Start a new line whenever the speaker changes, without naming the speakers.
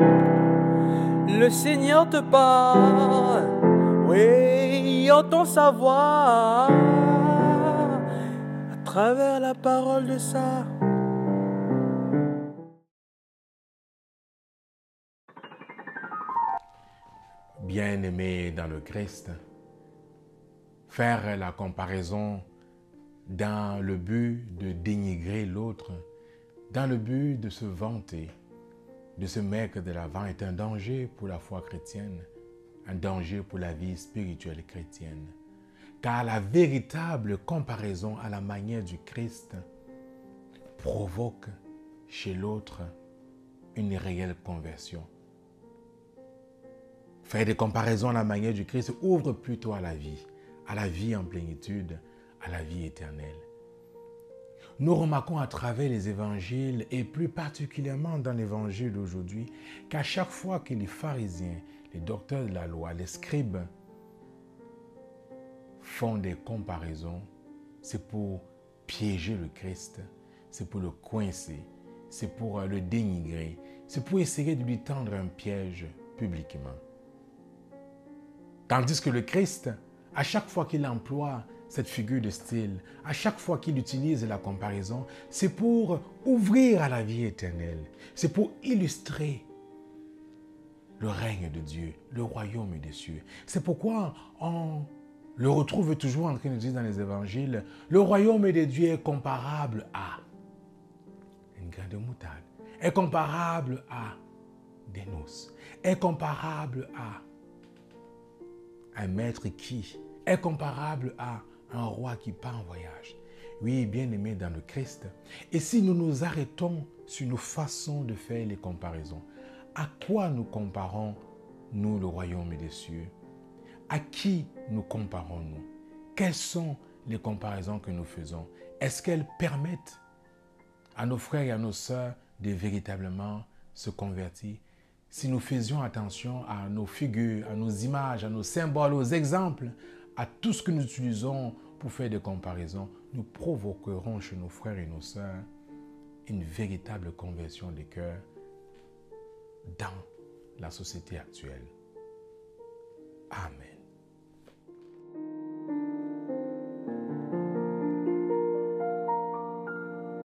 Le Seigneur te parle, oui, entend sa voix à travers la parole de ça.
Bien-aimé dans le Christ, faire la comparaison dans le but de dénigrer l'autre, dans le but de se vanter, de se mettre de l'avant est un danger pour la foi chrétienne, un danger pour la vie spirituelle chrétienne. Car la véritable comparaison à la manière du Christ provoque chez l'autre une réelle conversion. Faire des comparaisons à la manière du Christ ouvre plutôt à la vie, à la vie en plénitude, à la vie éternelle. Nous remarquons à travers les évangiles et plus particulièrement dans l'évangile d'aujourd'hui qu'à chaque fois que les pharisiens, les docteurs de la loi, les scribes font des comparaisons, c'est pour piéger le Christ, c'est pour le coincer, c'est pour le dénigrer, c'est pour essayer de lui tendre un piège publiquement. Tandis que le Christ, à chaque fois qu'il emploie cette figure de style, à chaque fois qu'il utilise la comparaison, c'est pour ouvrir à la vie éternelle, c'est pour illustrer le règne de Dieu, le royaume des cieux. C'est pourquoi on le retrouve toujours en train de dire dans les évangiles, le royaume de Dieu est comparable à une de moutarde, est comparable à des est comparable à un maître qui est comparable à un roi qui part en voyage. Oui, bien aimé dans le Christ. Et si nous nous arrêtons sur nos façons de faire les comparaisons, à quoi nous comparons, nous, le royaume des cieux? À qui nous comparons-nous Quelles sont les comparaisons que nous faisons? Est-ce qu'elles permettent à nos frères et à nos sœurs de véritablement se convertir? Si nous faisions attention à nos figures, à nos images, à nos symboles, aux exemples, à tout ce que nous utilisons pour faire des comparaisons, nous provoquerons chez nos frères et nos sœurs une véritable conversion des cœurs dans la société actuelle. Amen.